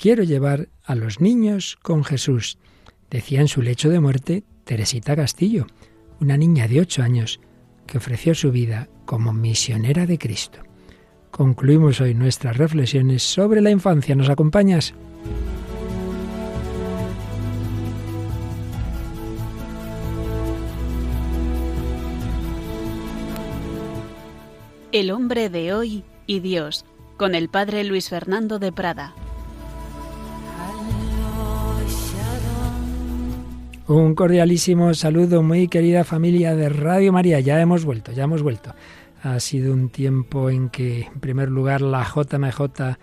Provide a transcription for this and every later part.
Quiero llevar a los niños con Jesús, decía en su lecho de muerte Teresita Castillo, una niña de ocho años que ofreció su vida como misionera de Cristo. Concluimos hoy nuestras reflexiones sobre la infancia. ¿Nos acompañas? El hombre de hoy y Dios, con el padre Luis Fernando de Prada. Un cordialísimo saludo, muy querida familia de Radio María. Ya hemos vuelto, ya hemos vuelto. Ha sido un tiempo en que, en primer lugar, la JMJ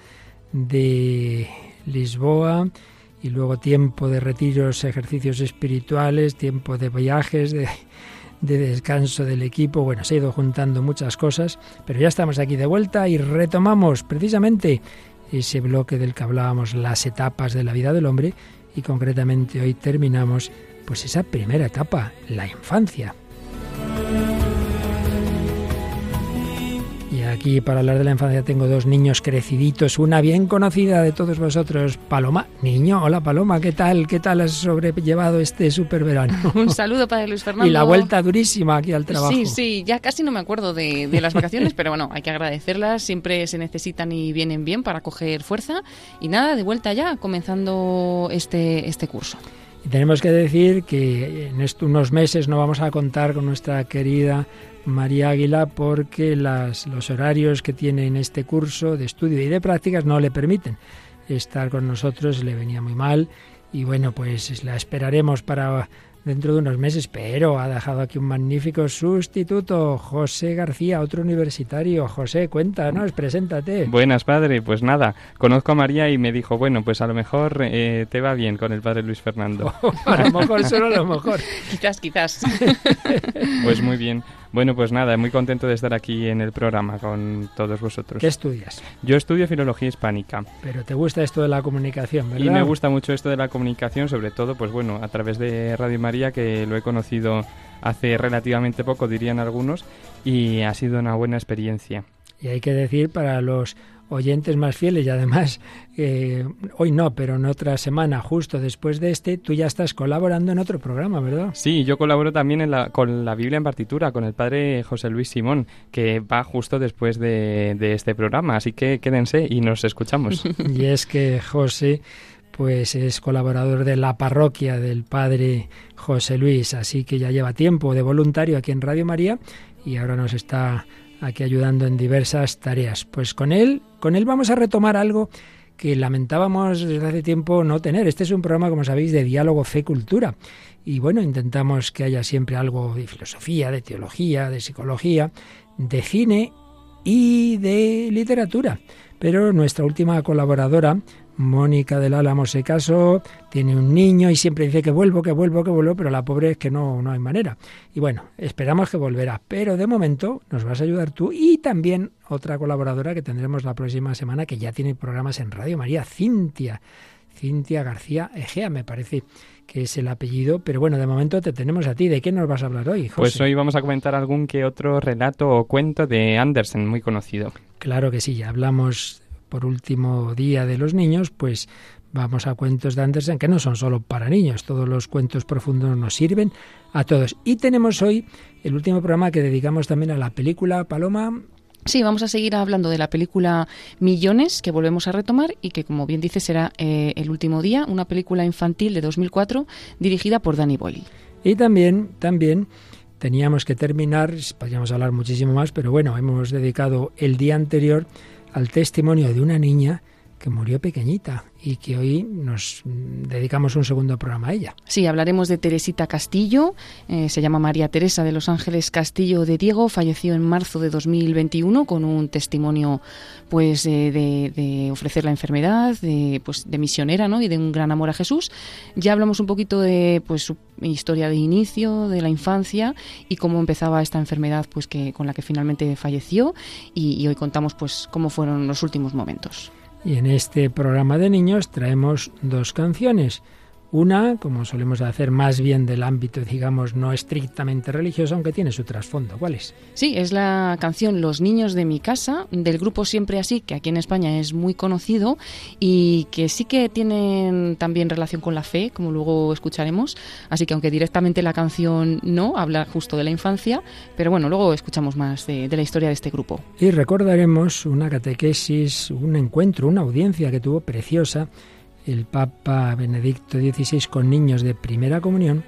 de Lisboa y luego tiempo de retiros, ejercicios espirituales, tiempo de viajes, de, de descanso del equipo. Bueno, se ha ido juntando muchas cosas, pero ya estamos aquí de vuelta y retomamos precisamente ese bloque del que hablábamos, las etapas de la vida del hombre, y concretamente hoy terminamos pues esa primera etapa, la infancia. Y aquí para hablar de la infancia tengo dos niños creciditos, una bien conocida de todos vosotros, Paloma. Niño, hola Paloma, ¿qué tal? ¿Qué tal has sobrellevado este super verano? Un saludo para Luis Fernando. Y la vuelta durísima aquí al trabajo. Sí, sí, ya casi no me acuerdo de, de las vacaciones, pero bueno, hay que agradecerlas, siempre se necesitan y vienen bien para coger fuerza. Y nada, de vuelta ya, comenzando este, este curso. Y tenemos que decir que en estos unos meses no vamos a contar con nuestra querida María Águila porque las, los horarios que tiene en este curso de estudio y de prácticas no le permiten estar con nosotros, le venía muy mal y bueno, pues la esperaremos para dentro de unos meses, pero ha dejado aquí un magnífico sustituto, José García, otro universitario. José, cuéntanos, preséntate. Buenas, padre. Pues nada, conozco a María y me dijo, bueno, pues a lo mejor eh, te va bien con el padre Luis Fernando. a lo mejor, solo a lo mejor. quizás, quizás. pues muy bien. Bueno, pues nada, muy contento de estar aquí en el programa con todos vosotros. ¿Qué estudias? Yo estudio filología hispánica. Pero te gusta esto de la comunicación, ¿verdad? Y me gusta mucho esto de la comunicación, sobre todo, pues bueno, a través de Radio María, que lo he conocido hace relativamente poco, dirían algunos, y ha sido una buena experiencia. Y hay que decir para los oyentes más fieles y además eh, hoy no, pero en otra semana, justo después de este, tú ya estás colaborando en otro programa, ¿verdad? Sí, yo colaboro también en la, con la Biblia en partitura, con el padre José Luis Simón, que va justo después de, de este programa, así que quédense y nos escuchamos. y es que José pues es colaborador de la parroquia del padre José Luis, así que ya lleva tiempo de voluntario aquí en Radio María y ahora nos está aquí ayudando en diversas tareas. Pues con él, con él vamos a retomar algo que lamentábamos desde hace tiempo no tener. Este es un programa, como sabéis, de diálogo fe-cultura. Y bueno, intentamos que haya siempre algo de filosofía, de teología, de psicología, de cine y de literatura. Pero nuestra última colaboradora, Mónica del Álamo se casó, tiene un niño y siempre dice que vuelvo, que vuelvo, que vuelvo, pero la pobre es que no, no hay manera. Y bueno, esperamos que volverá. Pero de momento nos vas a ayudar tú y también otra colaboradora que tendremos la próxima semana que ya tiene programas en Radio María, Cintia. Cintia García Egea, me parece que es el apellido, pero bueno, de momento te tenemos a ti. ¿De qué nos vas a hablar hoy, José? Pues hoy vamos a comentar algún que otro relato o cuento de Andersen, muy conocido. Claro que sí, ya hablamos por último día de los niños, pues vamos a cuentos de Andersen que no son solo para niños, todos los cuentos profundos nos sirven a todos. Y tenemos hoy el último programa que dedicamos también a la película Paloma. Sí, vamos a seguir hablando de la película Millones, que volvemos a retomar y que, como bien dice, será eh, el último día, una película infantil de 2004 dirigida por Danny Boyle. Y también, también teníamos que terminar, podríamos hablar muchísimo más, pero bueno, hemos dedicado el día anterior al testimonio de una niña que murió pequeñita y que hoy nos dedicamos un segundo programa a ella. Sí, hablaremos de Teresita Castillo, eh, se llama María Teresa de los Ángeles Castillo de Diego, falleció en marzo de 2021 con un testimonio pues de, de, ofrecer la enfermedad, de, pues, de misionera ¿no? y de un gran amor a Jesús. Ya hablamos un poquito de pues, su historia de inicio, de la infancia y cómo empezaba esta enfermedad pues, que, con la que finalmente falleció y, y hoy contamos pues, cómo fueron los últimos momentos. Y en este programa de niños traemos dos canciones. Una, como solemos hacer, más bien del ámbito, digamos, no estrictamente religioso, aunque tiene su trasfondo. ¿Cuál es? Sí, es la canción Los niños de mi casa, del grupo Siempre Así, que aquí en España es muy conocido y que sí que tienen también relación con la fe, como luego escucharemos. Así que aunque directamente la canción no, habla justo de la infancia, pero bueno, luego escuchamos más de, de la historia de este grupo. Y recordaremos una catequesis, un encuentro, una audiencia que tuvo preciosa el Papa Benedicto XVI con niños de primera comunión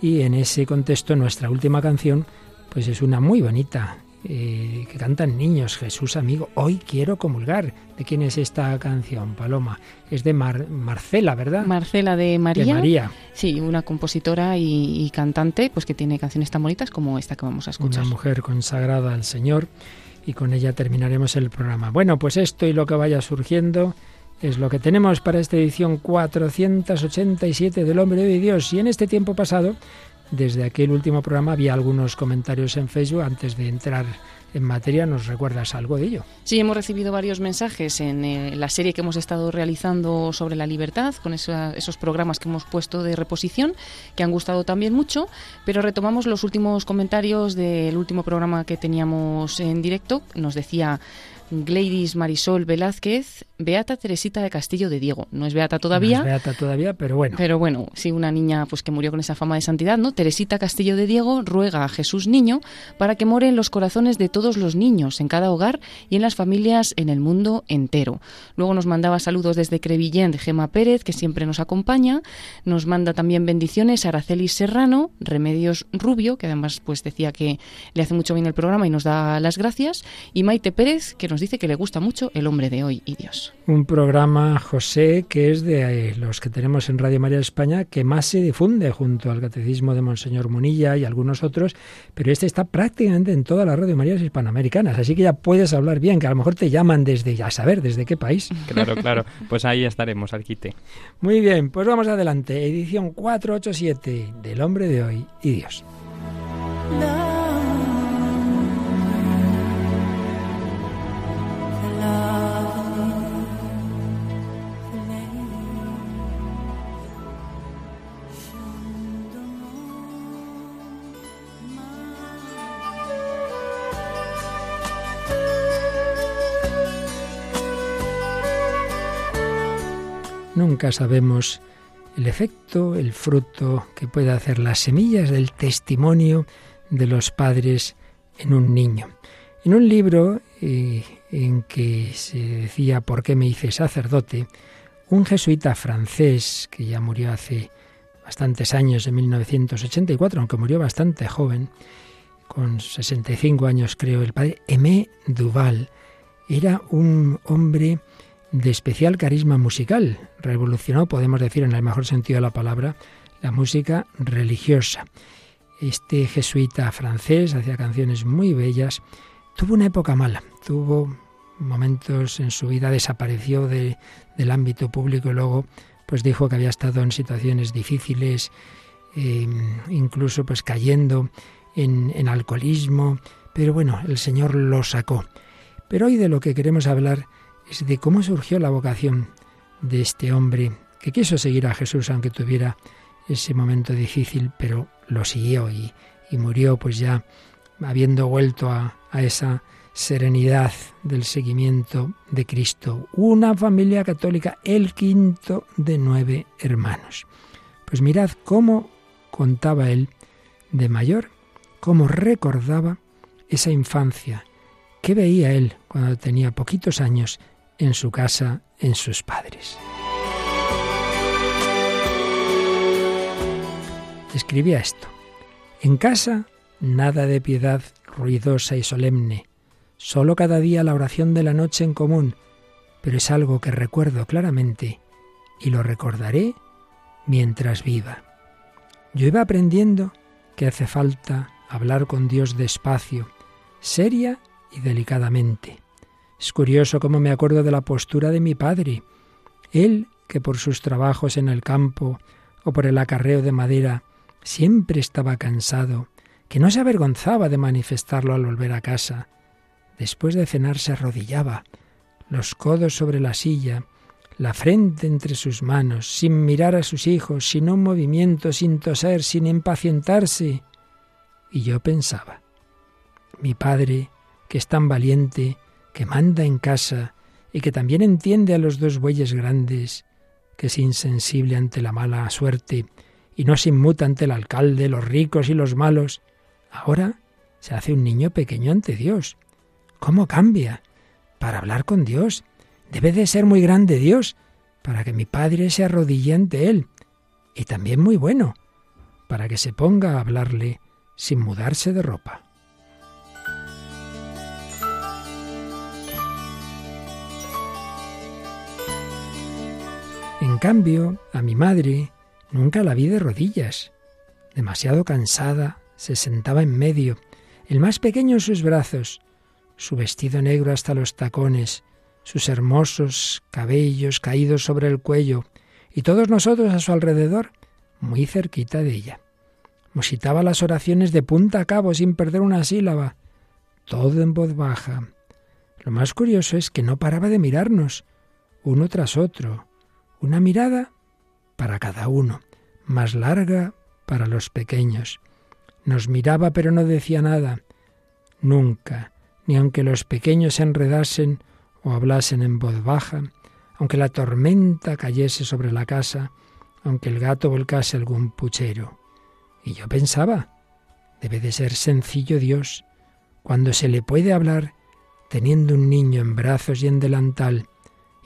y en ese contexto nuestra última canción pues es una muy bonita eh, que cantan niños, Jesús amigo, hoy quiero comulgar. ¿De quién es esta canción, Paloma? Es de Marcela, ¿verdad? Marcela de María. De María. Sí, una compositora y, y, cantante pues que tiene canciones tan bonitas como esta que vamos a escuchar. Una mujer consagrada al Señor y con ella terminaremos el programa. Bueno, pues esto y lo que vaya surgiendo es lo que tenemos para esta edición 487 del Hombre de Dios. Y en este tiempo pasado, desde aquel último programa, había algunos comentarios en Facebook antes de entrar en materia. ¿Nos recuerdas algo de ello? Sí, hemos recibido varios mensajes en eh, la serie que hemos estado realizando sobre la libertad, con esos programas que hemos puesto de reposición, que han gustado también mucho, pero retomamos los últimos comentarios del último programa que teníamos en directo. Nos decía Gladys Marisol Velázquez, Beata Teresita de Castillo de Diego. No es Beata todavía. No es Beata todavía, pero bueno. Pero bueno, sí, una niña pues que murió con esa fama de santidad, ¿no? Teresita Castillo de Diego ruega a Jesús Niño para que more en los corazones de todos los niños, en cada hogar y en las familias en el mundo entero. Luego nos mandaba saludos desde Crevillén de Gema Pérez, que siempre nos acompaña. Nos manda también bendiciones a Araceli Serrano, Remedios Rubio, que además pues decía que le hace mucho bien el programa y nos da las gracias. Y Maite Pérez, que nos dice que le gusta mucho El hombre de hoy y Dios. Un programa, José, que es de eh, los que tenemos en Radio María España, que más se difunde junto al Catecismo de Monseñor Munilla y algunos otros, pero este está prácticamente en todas las Radio Marías hispanoamericanas, así que ya puedes hablar bien, que a lo mejor te llaman desde, ya saber, desde qué país. Claro, claro, pues ahí estaremos, al quite. Muy bien, pues vamos adelante, edición 487 del Hombre de Hoy y Dios. Nunca sabemos el efecto, el fruto que puede hacer las semillas del testimonio de los padres en un niño. En un libro eh, en que se decía ¿Por qué me hice sacerdote? un jesuita francés que ya murió hace bastantes años, en 1984, aunque murió bastante joven, con 65 años creo, el padre Aimé Duval, era un hombre de especial carisma musical. Revolucionó, podemos decir en el mejor sentido de la palabra, la música religiosa. Este jesuita francés hacía canciones muy bellas. Tuvo una época mala, tuvo momentos en su vida, desapareció del ámbito público y luego pues dijo que había estado en situaciones difíciles, em, incluso pues cayendo en, en alcoholismo, pero bueno, el Señor lo sacó. Pero hoy de lo que queremos hablar es de cómo surgió la vocación de este hombre que quiso seguir a Jesús aunque tuviera ese momento difícil, pero lo siguió y, murió pues ya habiendo vuelto a, a esa serenidad del seguimiento de Cristo. Una familia católica, el quinto de nueve hermanos. Pues mirad cómo contaba él de mayor, cómo recordaba esa infancia, qué veía él cuando tenía poquitos años en su casa, en sus padres. Escribía esto. En casa, nada de piedad ruidosa y solemne, solo cada día la oración de la noche en común, pero es algo que recuerdo claramente y lo recordaré mientras viva. Yo iba aprendiendo que hace falta hablar con Dios despacio, seria y delicadamente es curioso cómo me acuerdo de la postura de mi padre. Él, que por sus trabajos en el campo o por el acarreo de madera siempre estaba cansado, que no se avergonzaba de manifestarlo al volver a casa. Después de cenar se arrodillaba, los codos sobre la silla, la frente entre sus manos, sin mirar a sus hijos, sin un movimiento, sin toser, sin impacientarse. Y yo pensaba, mi padre, que es tan valiente, que manda en casa y que también entiende a los dos bueyes grandes, que es insensible ante la mala suerte y no se inmuta ante el alcalde, los ricos y los malos, ahora se hace un niño pequeño ante Dios. ¿Cómo cambia? Para hablar con Dios. Debe de ser muy grande Dios para que mi padre se arrodille ante Él. Y también muy bueno, para que se ponga a hablarle sin mudarse de ropa. En cambio, a mi madre nunca la vi de rodillas. Demasiado cansada, se sentaba en medio, el más pequeño en sus brazos, su vestido negro hasta los tacones, sus hermosos cabellos caídos sobre el cuello, y todos nosotros a su alrededor, muy cerquita de ella. Musitaba las oraciones de punta a cabo sin perder una sílaba, todo en voz baja. Lo más curioso es que no paraba de mirarnos, uno tras otro, una mirada para cada uno, más larga para los pequeños. Nos miraba pero no decía nada. Nunca, ni aunque los pequeños se enredasen o hablasen en voz baja, aunque la tormenta cayese sobre la casa, aunque el gato volcase algún puchero. Y yo pensaba, debe de ser sencillo Dios, cuando se le puede hablar teniendo un niño en brazos y en delantal,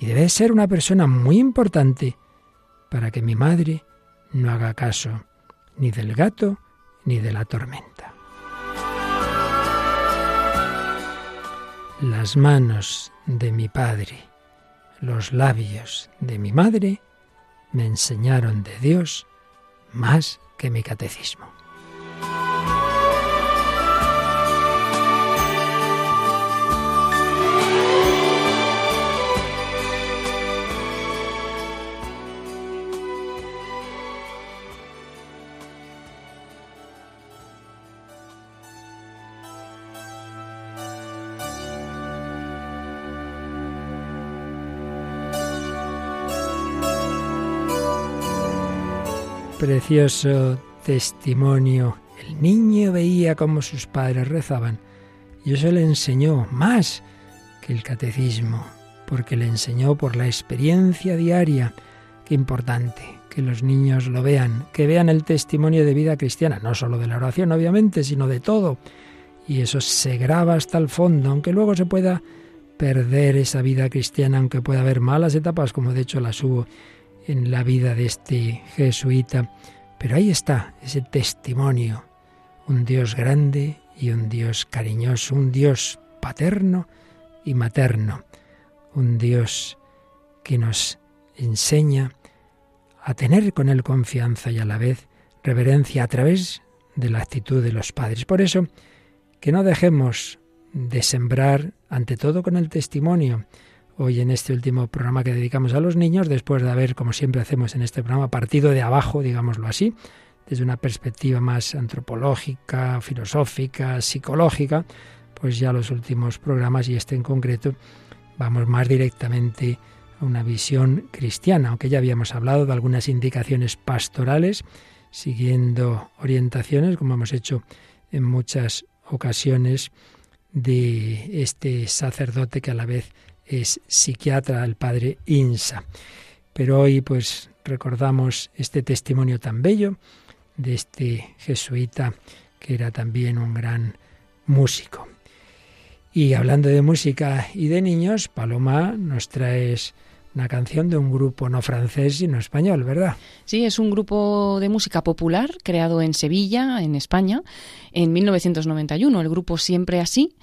y debe ser una persona muy importante para que mi madre no haga caso ni del gato ni de la tormenta. Las manos de mi padre, los labios de mi madre me enseñaron de Dios más que mi catecismo. Precioso testimonio. El niño veía cómo sus padres rezaban y eso le enseñó más que el catecismo, porque le enseñó por la experiencia diaria. Qué importante que los niños lo vean, que vean el testimonio de vida cristiana, no solo de la oración, obviamente, sino de todo. Y eso se graba hasta el fondo, aunque luego se pueda perder esa vida cristiana, aunque pueda haber malas etapas, como de hecho las hubo en la vida de este jesuita. Pero ahí está ese testimonio, un Dios grande y un Dios cariñoso, un Dios paterno y materno, un Dios que nos enseña a tener con Él confianza y a la vez reverencia a través de la actitud de los padres. Por eso, que no dejemos de sembrar, ante todo con el testimonio, hoy en este último programa que dedicamos a los niños, después de haber, como siempre hacemos en este programa, partido de abajo, digámoslo así, desde una perspectiva más antropológica, filosófica, psicológica, pues ya los últimos programas y este en concreto vamos más directamente a una visión cristiana, aunque ya habíamos hablado de algunas indicaciones pastorales, siguiendo orientaciones, como hemos hecho en muchas ocasiones, de este sacerdote que a la vez es psiquiatra, el padre Insa. Pero hoy pues recordamos este testimonio tan bello de este jesuita que era también un gran músico. Y hablando de música y de niños, Paloma nos traes una canción de un grupo no francés sino español, ¿verdad? Sí, es un grupo de música popular creado en Sevilla, en España, en 1991. El grupo Siempre Así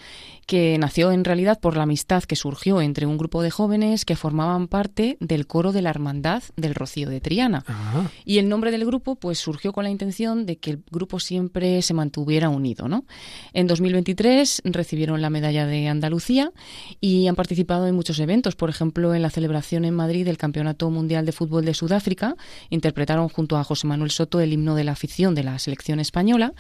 que nació en realidad por la amistad que surgió entre un grupo de jóvenes que formaban parte del coro de la Hermandad del Rocío de Triana. Ah. Y el nombre del grupo pues surgió con la intención de que el grupo siempre se mantuviera unido, ¿no? En 2023 recibieron la medalla de Andalucía y han participado en muchos eventos, por ejemplo, en la celebración en Madrid del Campeonato Mundial de Fútbol de Sudáfrica, interpretaron junto a José Manuel Soto el himno de la afición de la selección española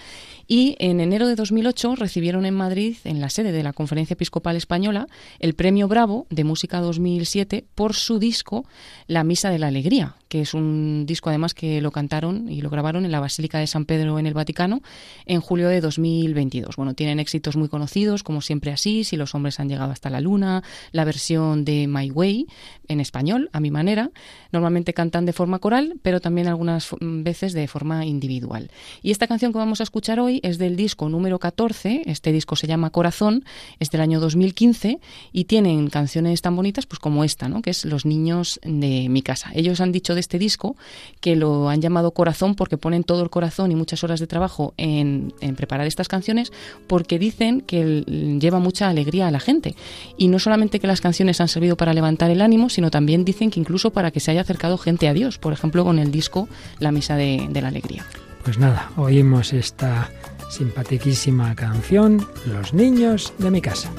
y en enero de 2008 recibieron en Madrid en la sede de la Conferencia Episcopal Española el Premio Bravo de Música 2007 por su disco La Misa de la Alegría, que es un disco además que lo cantaron y lo grabaron en la Basílica de San Pedro en el Vaticano en julio de 2022. Bueno, tienen éxitos muy conocidos, como Siempre así, Si los hombres han llegado hasta la luna, la versión de My Way en español, a mi manera. Normalmente cantan de forma coral, pero también algunas veces de forma individual. Y esta canción que vamos a escuchar hoy es del disco número 14, este disco se llama Corazón, es del año 2015 y tienen canciones tan bonitas pues como esta, ¿no? que es Los niños de mi casa. Ellos han dicho de este disco que lo han llamado Corazón porque ponen todo el corazón y muchas horas de trabajo en, preparar estas canciones porque dicen que lleva mucha alegría a la gente. Y no solamente que las canciones han servido para levantar el ánimo, sino también dicen que incluso para que se haya acercado gente a Dios, por ejemplo con el disco La Misa de, de la Alegría. Pues nada, oímos esta simpatiquísima canción, Los niños de mi casa.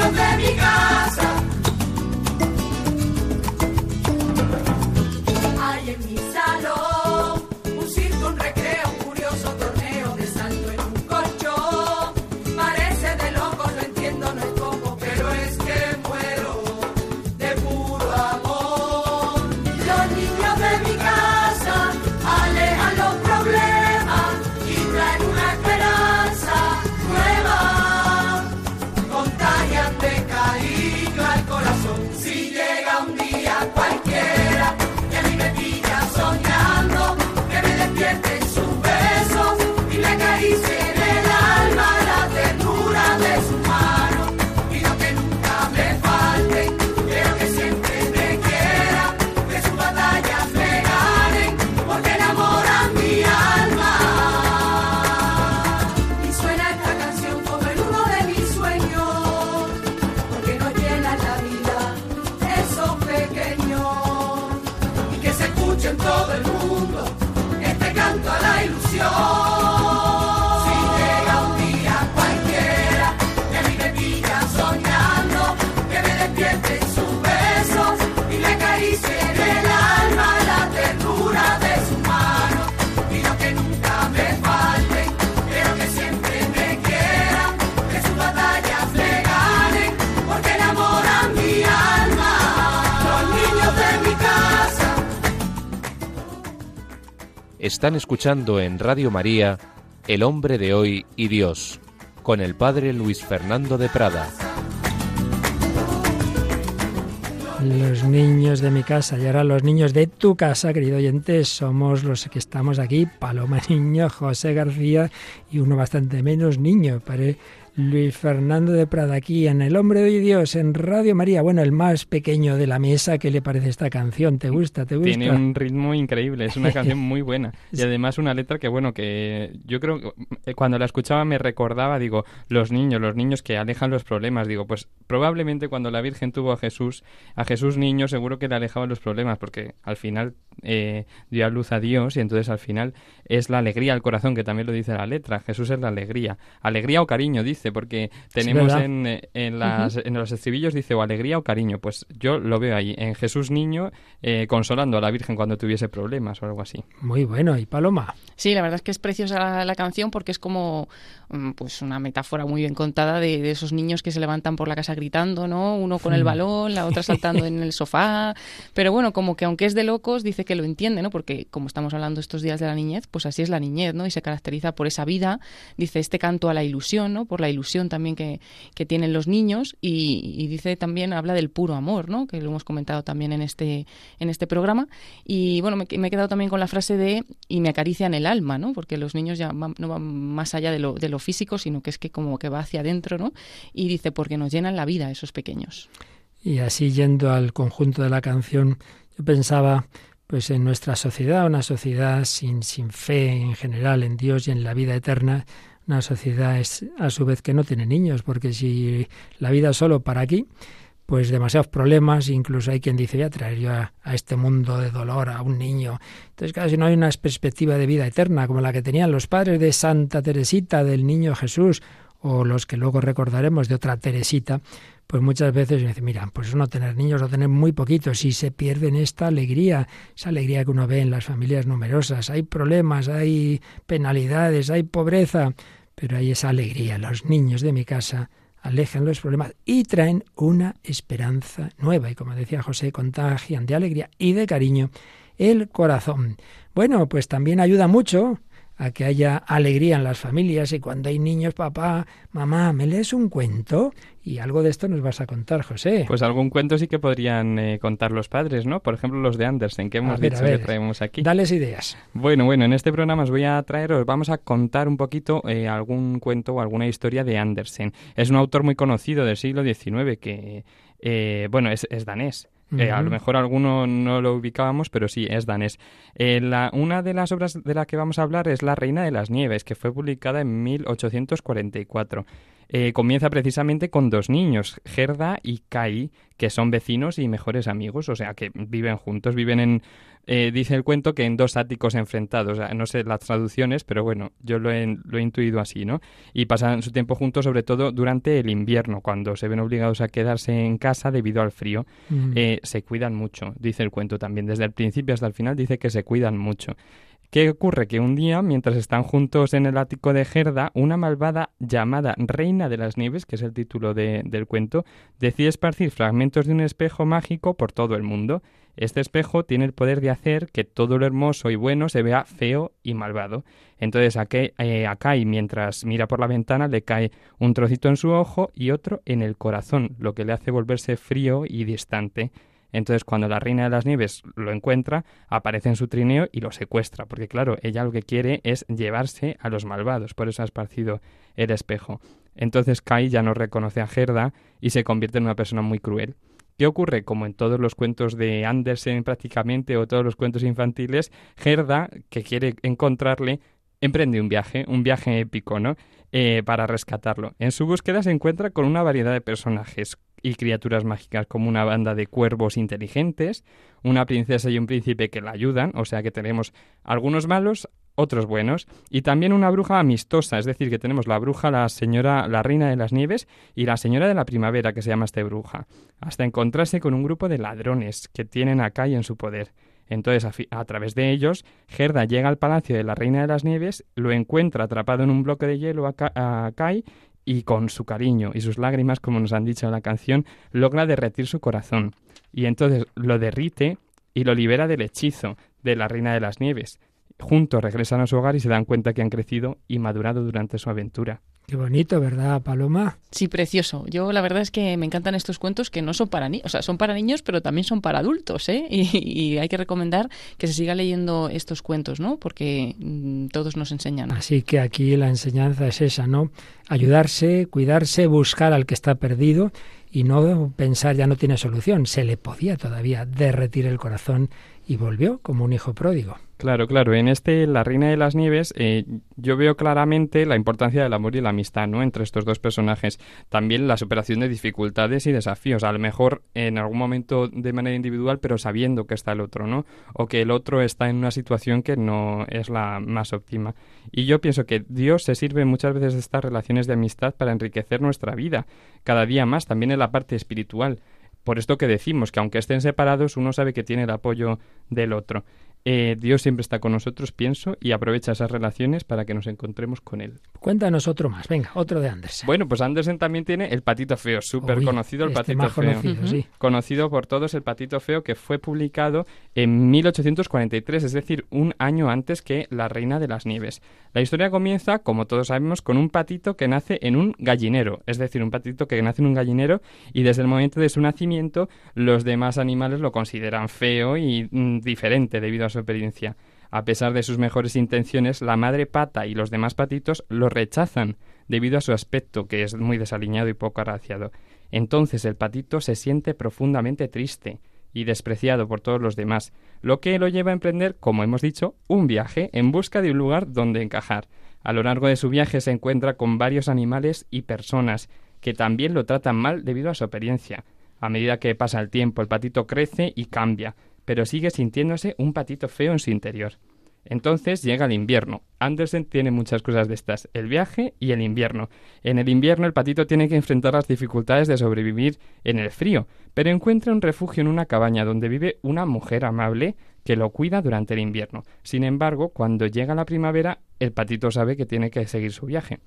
Niños de mi casa. Están escuchando en Radio María El hombre de hoy y Dios, con el padre Luis Fernando de Prada. Los niños de mi casa y ahora los niños de tu casa, querido oyente, somos los que estamos aquí, Paloma Niño, José García y uno bastante menos niño, padre Luis Fernando de Prada aquí en El Hombre de Dios, en Radio María. Bueno, el más pequeño de la mesa, ¿qué le parece esta canción? ¿Te gusta? ¿Te gusta? Tiene un ritmo increíble, es una canción muy buena. Y además una letra que, bueno, que yo creo que eh, cuando la escuchaba me recordaba, digo, los niños, los niños que alejan los problemas. Digo, pues probablemente cuando la Virgen tuvo a Jesús, a Jesús niño, seguro que le alejaban los problemas, porque al final eh, dio a luz a Dios y entonces al final es la alegría al corazón, que también lo dice la letra. Jesús es la alegría. Alegría o cariño, dice dice, porque tenemos en, en, las, en los estribillos dice o alegría o cariño. Pues yo lo veo ahí, en Jesús niño, eh, consolando a la Virgen cuando tuviese problemas o algo así. Muy bueno. ¿Y Paloma? Sí, la verdad es que es preciosa la, canción porque es como pues una metáfora muy bien contada de, esos niños que se levantan por la casa gritando, ¿no? Uno con el balón, la otra saltando en el sofá. Pero bueno, como que aunque es de locos, dice que lo entiende, ¿no? Porque como estamos hablando estos días de la niñez, pues así es la niñez, ¿no? Y se caracteriza por esa vida. Dice este canto a la ilusión, ¿no? Por la ilusión también que, que tienen los niños. Y, dice también, habla del puro amor, ¿no? Que lo hemos comentado también en este, en este programa. Y bueno, me, me he quedado también con la frase de y me acarician el alma, ¿no? Porque los niños ya no van más allá de lo, de lo físico, sino que es que como que va hacia adentro, ¿no? Y dice, porque nos llenan la vida esos pequeños. Y así yendo al conjunto de la canción, yo pensaba pues en nuestra sociedad, una sociedad sin, sin fe en general en Dios y en la vida eterna, una sociedad es a su vez que no tiene niños, porque si la vida es solo para aquí, pues demasiados problemas, incluso hay quien dice, voy a traer yo a, este mundo de dolor a un niño. Entonces, claro, si no hay una perspectiva de vida eterna como la que tenían los padres de Santa Teresita, del niño Jesús, o los que luego recordaremos de otra Teresita, pues muchas veces dicen, mira, pues no tener niños o tener muy poquitos, si se pierden esta alegría, esa alegría que uno ve en las familias numerosas, hay problemas, hay penalidades, hay pobreza, pero hay esa alegría. Los niños de mi casa alejan los problemas y traen una esperanza nueva. Y como decía José, contagian de alegría y de cariño el corazón. Bueno, pues también ayuda mucho a que haya alegría en las familias y cuando hay niños, papá, mamá, ¿me lees un cuento? Y algo de esto nos vas a contar, José. Pues algún cuento sí que podrían eh, contar los padres, ¿no? Por ejemplo, los de Andersen, que hemos dicho que traemos aquí. Dales ideas. Bueno, bueno, en este programa os voy a traer, os vamos a contar un poquito eh, algún cuento o alguna historia de Andersen. Es un autor muy conocido del siglo XIX que, eh, bueno, es, es danés. Eh, a lo mejor alguno no lo ubicábamos, pero sí, es danés. Eh, la, una de las obras de la que vamos a hablar es La Reina de las Nieves, que fue publicada en 1844. Eh, comienza precisamente con dos niños, Gerda y Kai, que son vecinos y mejores amigos, o sea, que viven juntos, viven en eh, dice el cuento que en dos áticos enfrentados, no sé las traducciones, pero bueno, yo lo he, lo he intuido así, ¿no? Y pasan su tiempo juntos sobre todo durante el invierno, cuando se ven obligados a quedarse en casa debido al frío. Mm. Eh, se cuidan mucho, dice el cuento también, desde el principio hasta el final dice que se cuidan mucho. ¿Qué ocurre? Que un día, mientras están juntos en el ático de Gerda, una malvada llamada Reina de las Nieves, que es el título del cuento, decide esparcir fragmentos de un espejo mágico por todo el mundo. Este espejo tiene el poder de hacer que todo lo hermoso y bueno se vea feo y malvado. Entonces a eh, Kai, mientras mira por la ventana, le cae un trocito en su ojo y otro en el corazón, lo que le hace volverse frío y distante. Entonces, cuando la reina de las nieves lo encuentra, aparece en su trineo y lo secuestra, porque claro, ella lo que quiere es llevarse a los malvados, por eso ha esparcido el espejo. Entonces Kai ya no reconoce a Gerda y se convierte en una persona muy cruel. ¿Qué ocurre? Como en todos los cuentos de Andersen prácticamente o todos los cuentos infantiles, Gerda, que quiere encontrarle, emprende un viaje, un viaje épico, ¿no? Eh, para rescatarlo. En su búsqueda se encuentra con una variedad de personajes y criaturas mágicas como una banda de cuervos inteligentes, una princesa y un príncipe que la ayudan, o sea que tenemos algunos malos, otros buenos, y también una bruja amistosa, es decir, que tenemos la bruja, la señora, la reina de las nieves y la señora de la primavera, que se llama este bruja, hasta encontrarse con un grupo de ladrones que tienen a Kai en su poder. Entonces, a, través de ellos, Gerda llega al palacio de la Reina de las Nieves, lo encuentra atrapado en un bloque de hielo a, Kai y con su cariño y sus lágrimas, como nos han dicho en la canción, logra derretir su corazón. Y entonces lo derrite y lo libera del hechizo de la Reina de las Nieves. Juntos regresan a su hogar y se dan cuenta que han crecido y madurado durante su aventura. Qué bonito, ¿verdad, Paloma? Sí, precioso. Yo la verdad es que me encantan estos cuentos que no son para niños, o sea, son para niños, pero también son para adultos, ¿eh? Y, hay que recomendar que se siga leyendo estos cuentos, ¿no? Porque mm, todos nos enseñan. Así que aquí la enseñanza es esa, ¿no? Ayudarse, cuidarse, buscar al que está perdido y no pensar ya no tiene solución. Se le podía todavía derretir el corazón y volvió como un hijo pródigo. Claro, claro. En este, La Reina de las Nieves, eh, yo veo claramente la importancia del amor y la amistad, ¿no? Entre estos dos personajes. También la superación de dificultades y desafíos. A lo mejor en algún momento de manera individual, pero sabiendo que está el otro, ¿no? O que el otro está en una situación que no es la más óptima. Y yo pienso que Dios se sirve muchas veces de estas relaciones de amistad para enriquecer nuestra vida. Cada día más, también en la parte espiritual. Por esto que decimos que aunque estén separados, uno sabe que tiene el apoyo del otro. Eh, Dios siempre está con nosotros, pienso, y aprovecha esas relaciones para que nos encontremos con Él. Cuéntanos otro más, venga, otro de Andersen. Bueno, pues Andersen también tiene el patito feo, súper conocido el este patito feo. Conocido, sí. conocido por todos el patito feo que fue publicado en 1843, es decir, un año antes que La Reina de las Nieves. La historia comienza, como todos sabemos, con un patito que nace en un gallinero, es decir, un patito que nace en un gallinero y desde el momento de su nacimiento los demás animales lo consideran feo y mm, diferente debido a su experiencia. A pesar de sus mejores intenciones, la madre pata y los demás patitos lo rechazan debido a su aspecto, que es muy desaliñado y poco agraciado. Entonces el patito se siente profundamente triste y despreciado por todos los demás, lo que lo lleva a emprender, como hemos dicho, un viaje en busca de un lugar donde encajar. A lo largo de su viaje se encuentra con varios animales y personas que también lo tratan mal debido a su apariencia. A medida que pasa el tiempo, el patito crece y cambia, pero sigue sintiéndose un patito feo en su interior. Entonces llega el invierno. Andersen tiene muchas cosas de estas, el viaje y el invierno. En el invierno el patito tiene que enfrentar las dificultades de sobrevivir en el frío, pero encuentra un refugio en una cabaña donde vive una mujer amable que lo cuida durante el invierno. Sin embargo, cuando llega la primavera, el patito sabe que tiene que seguir su viaje.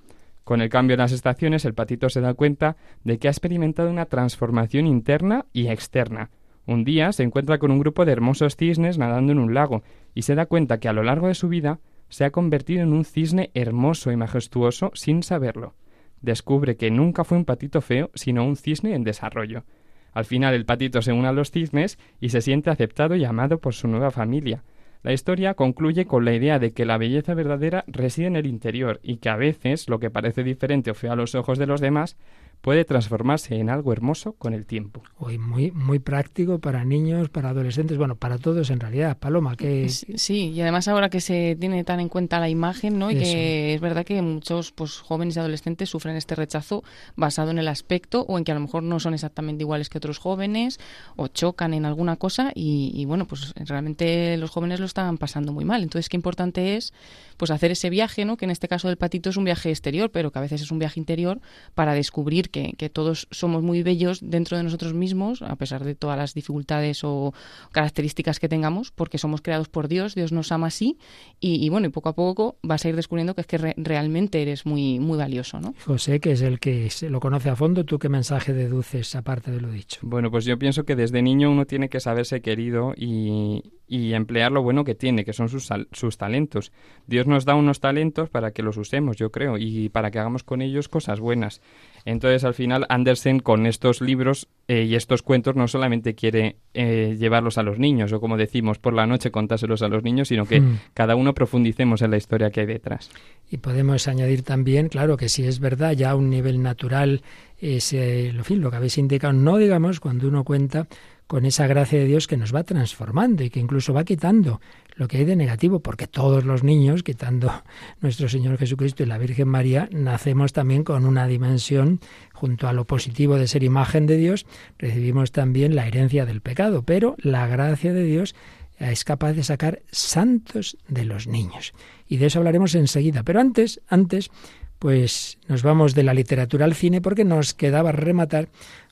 Con el cambio en las estaciones, el patito se da cuenta de que ha experimentado una transformación interna y externa. Un día se encuentra con un grupo de hermosos cisnes nadando en un lago y se da cuenta que a lo largo de su vida se ha convertido en un cisne hermoso y majestuoso sin saberlo. Descubre que nunca fue un patito feo, sino un cisne en desarrollo. Al final el patito se une a los cisnes y se siente aceptado y amado por su nueva familia. La historia concluye con la idea de que la belleza verdadera reside en el interior y que a veces lo que parece diferente o feo a los ojos de los demás puede transformarse en algo hermoso con el tiempo. Hoy muy muy práctico para niños, para adolescentes, bueno, para todos en realidad. Paloma, que sí, y además ahora que se tiene tan en cuenta la imagen, ¿no? Y que es verdad que muchos pues jóvenes y adolescentes sufren este rechazo basado en el aspecto o en que a lo mejor no son exactamente iguales que otros jóvenes o chocan en alguna cosa y, y bueno, pues realmente los jóvenes lo están pasando muy mal. Entonces, qué importante es pues hacer ese viaje, ¿no? Que en este caso del patito es un viaje exterior, pero que a veces es un viaje interior para descubrir que, todos somos muy bellos dentro de nosotros mismos, a pesar de todas las dificultades o características que tengamos, porque somos creados por Dios, Dios nos ama así, y, bueno, y poco a poco vas a ir descubriendo que es que realmente eres muy, muy valioso, ¿no? José, que es el que se lo conoce a fondo, ¿tú qué mensaje deduces aparte de lo dicho? Bueno, pues yo pienso que desde niño uno tiene que saberse querido y, y emplear lo bueno que tiene, que son sus, sus talentos. Dios nos da unos talentos para que los usemos, yo creo, y para que hagamos con ellos cosas buenas. Entonces, al final, Andersen con estos libros eh, y estos cuentos no solamente quiere eh, llevarlos a los niños, o como decimos, por la noche contárselos a los niños, sino que hmm. cada uno profundicemos en la historia que hay detrás. Y podemos añadir también, claro, que si es verdad, ya a un nivel natural, ese, lo, fin, lo que habéis indicado, no digamos cuando uno cuenta con esa gracia de Dios que nos va transformando y que incluso va quitando lo que hay de negativo, porque todos los niños, quitando nuestro Señor Jesucristo y la Virgen María, nacemos también con una dimensión, junto a lo positivo de ser imagen de Dios, recibimos también la herencia del pecado, pero la gracia de Dios es capaz de sacar santos de los niños. Y de eso hablaremos enseguida. Pero antes, antes, pues nos vamos de la literatura al cine porque nos quedaba rematar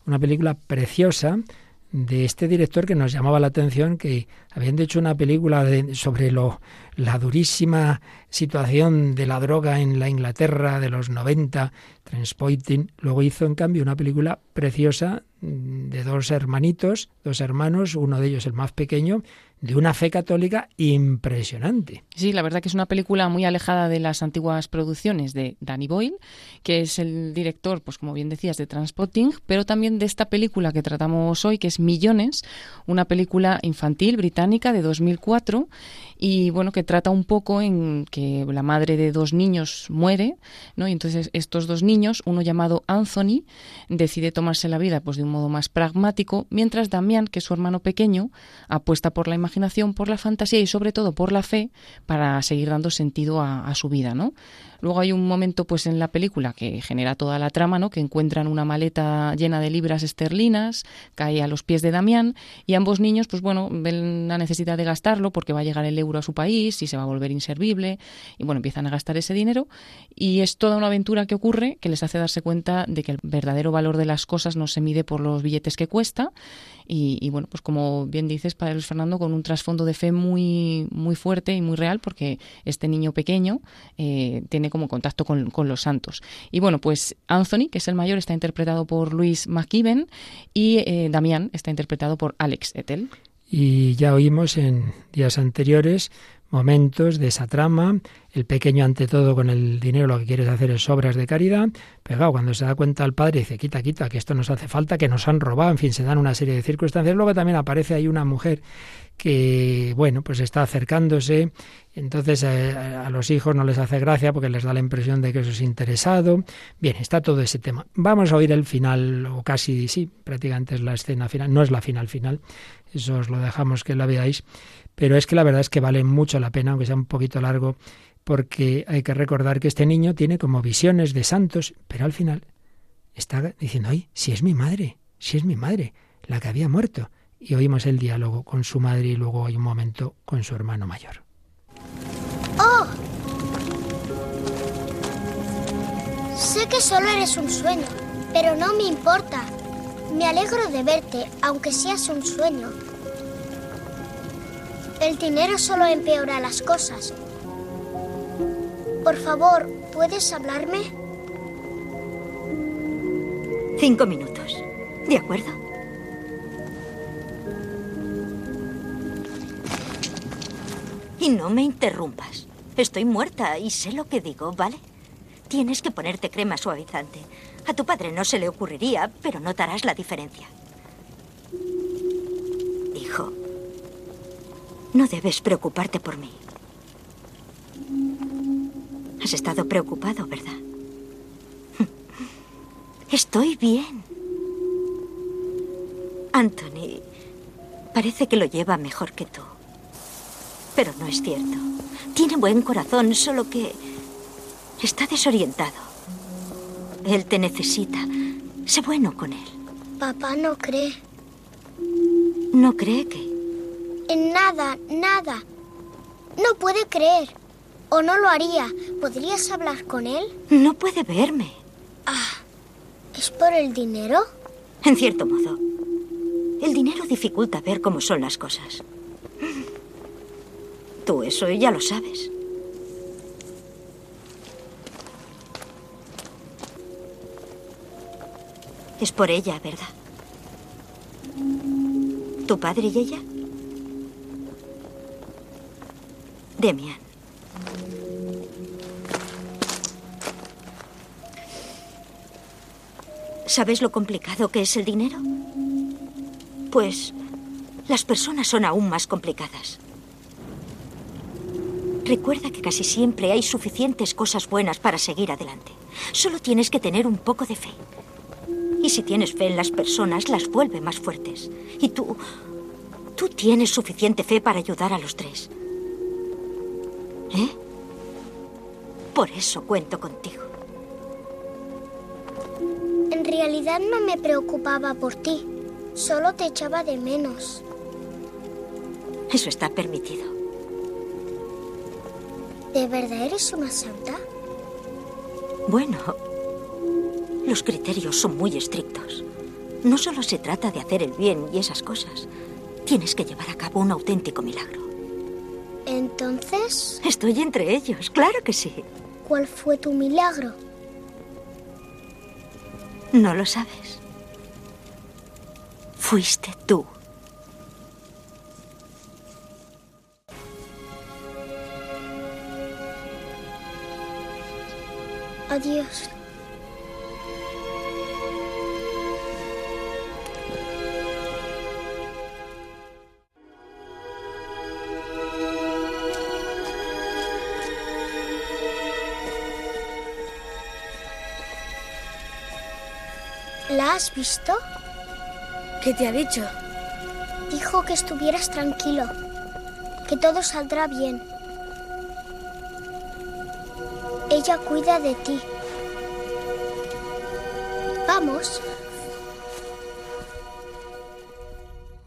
una película preciosa de este director que nos llamaba la atención que habiendo hecho una película sobre lo, la durísima situación de la droga en la Inglaterra de los 90, Transpoiting, luego hizo en cambio una película preciosa de dos hermanitos, dos hermanos, uno de ellos el más pequeño, de una fe católica impresionante. Sí, la verdad que es una película muy alejada de las antiguas producciones de Danny Boyle, que es el director, pues como bien decías, de Transpotting, pero también de esta película que tratamos hoy, que es Millones, una película infantil británica de 2004 y bueno, que trata un poco en que la madre de dos niños muere, ¿no? Y entonces estos dos niños, uno llamado Anthony, decide tomarse la vida pues de un modo más pragmático, mientras Damián, que es su hermano pequeño, apuesta por la imagen imaginación, por la fantasía y sobre todo por la fe para seguir dando sentido a, a su vida, ¿no? Luego hay un momento pues en la película que genera toda la trama, ¿no? Que encuentran una maleta llena de libras esterlinas, cae a los pies de Damián y ambos niños pues bueno, ven la necesidad de gastarlo porque va a llegar el euro a su país y se va a volver inservible y bueno, empiezan a gastar ese dinero y es toda una aventura que ocurre que les hace darse cuenta de que el verdadero valor de las cosas no se mide por los billetes que cuesta y, bueno, pues como bien dices, Padre Luis Fernando, con un trasfondo de fe muy, muy fuerte y muy real, porque este niño pequeño eh, tiene como contacto con, con, los santos. Y bueno, pues Anthony, que es el mayor, está interpretado por Luis McKibben y eh, Damián está interpretado por Alex Etel. Y ya oímos en días anteriores momentos de esa trama. El pequeño, ante todo, con el dinero lo que quiere es hacer es obras de caridad. Pero cuando se da cuenta el padre, dice: quita, quita, que esto nos hace falta, que nos han robado. En fin, se dan una serie de circunstancias. Luego también aparece ahí una mujer que, bueno, pues está acercándose. Entonces a los hijos no les hace gracia porque les da la impresión de que eso es interesado. Bien, está todo ese tema. Vamos a oír el final, o casi sí, prácticamente es la escena final. No es la final final, eso os lo dejamos que la veáis pero es que la verdad es que vale mucho la pena, aunque sea un poquito largo, porque hay que recordar que este niño tiene como visiones de santos, pero al final está diciendo, ay, si es mi madre, si es mi madre, la que había muerto. Y oímos el diálogo con su madre y luego hay un momento con su hermano mayor. ¡Oh! Sé que solo eres un sueño, pero no me importa. Me alegro de verte, aunque seas un sueño. El dinero solo empeora las cosas. Por favor, ¿puedes hablarme? Cinco minutos. ¿De acuerdo? Y no me interrumpas. Estoy muerta y sé lo que digo, ¿vale? Tienes que ponerte crema suavizante. A tu padre no se le ocurriría, pero notarás la diferencia. Hijo, no debes preocuparte por mí. Has estado preocupado, ¿verdad? Estoy bien. Anthony parece que lo lleva mejor que tú. Pero no es cierto. Tiene buen corazón, solo que está desorientado. Él te necesita. Sé bueno con él. Papá no cree. ¿No cree que? En nada, nada. No puede creer. O no lo haría. ¿Podrías hablar con él? No puede verme. Ah, ¿es por el dinero? En cierto modo. El dinero dificulta ver cómo son las cosas. Tú eso ya lo sabes. Es por ella, ¿verdad? ¿Tu padre y ella? Demian. ¿Sabes lo complicado que es el dinero? Pues las personas son aún más complicadas. Recuerda que casi siempre hay suficientes cosas buenas para seguir adelante. Solo tienes que tener un poco de fe. Y si tienes fe en las personas, las vuelve más fuertes. Y tú... Tú tienes suficiente fe para ayudar a los tres. ¿Eh? Por eso cuento contigo. En realidad no me preocupaba por ti. Solo te echaba de menos. Eso está permitido. ¿De verdad eres una santa? Bueno, los criterios son muy estrictos. No solo se trata de hacer el bien y esas cosas. Tienes que llevar a cabo un auténtico milagro. Entonces... Estoy entre ellos, claro que sí. ¿Cuál fue tu milagro? No lo sabes. Fuiste tú. Adiós. ¿La has visto? ¿Qué te ha dicho? Dijo que estuvieras tranquilo. que todo saldrá bien. Ella cuida de ti.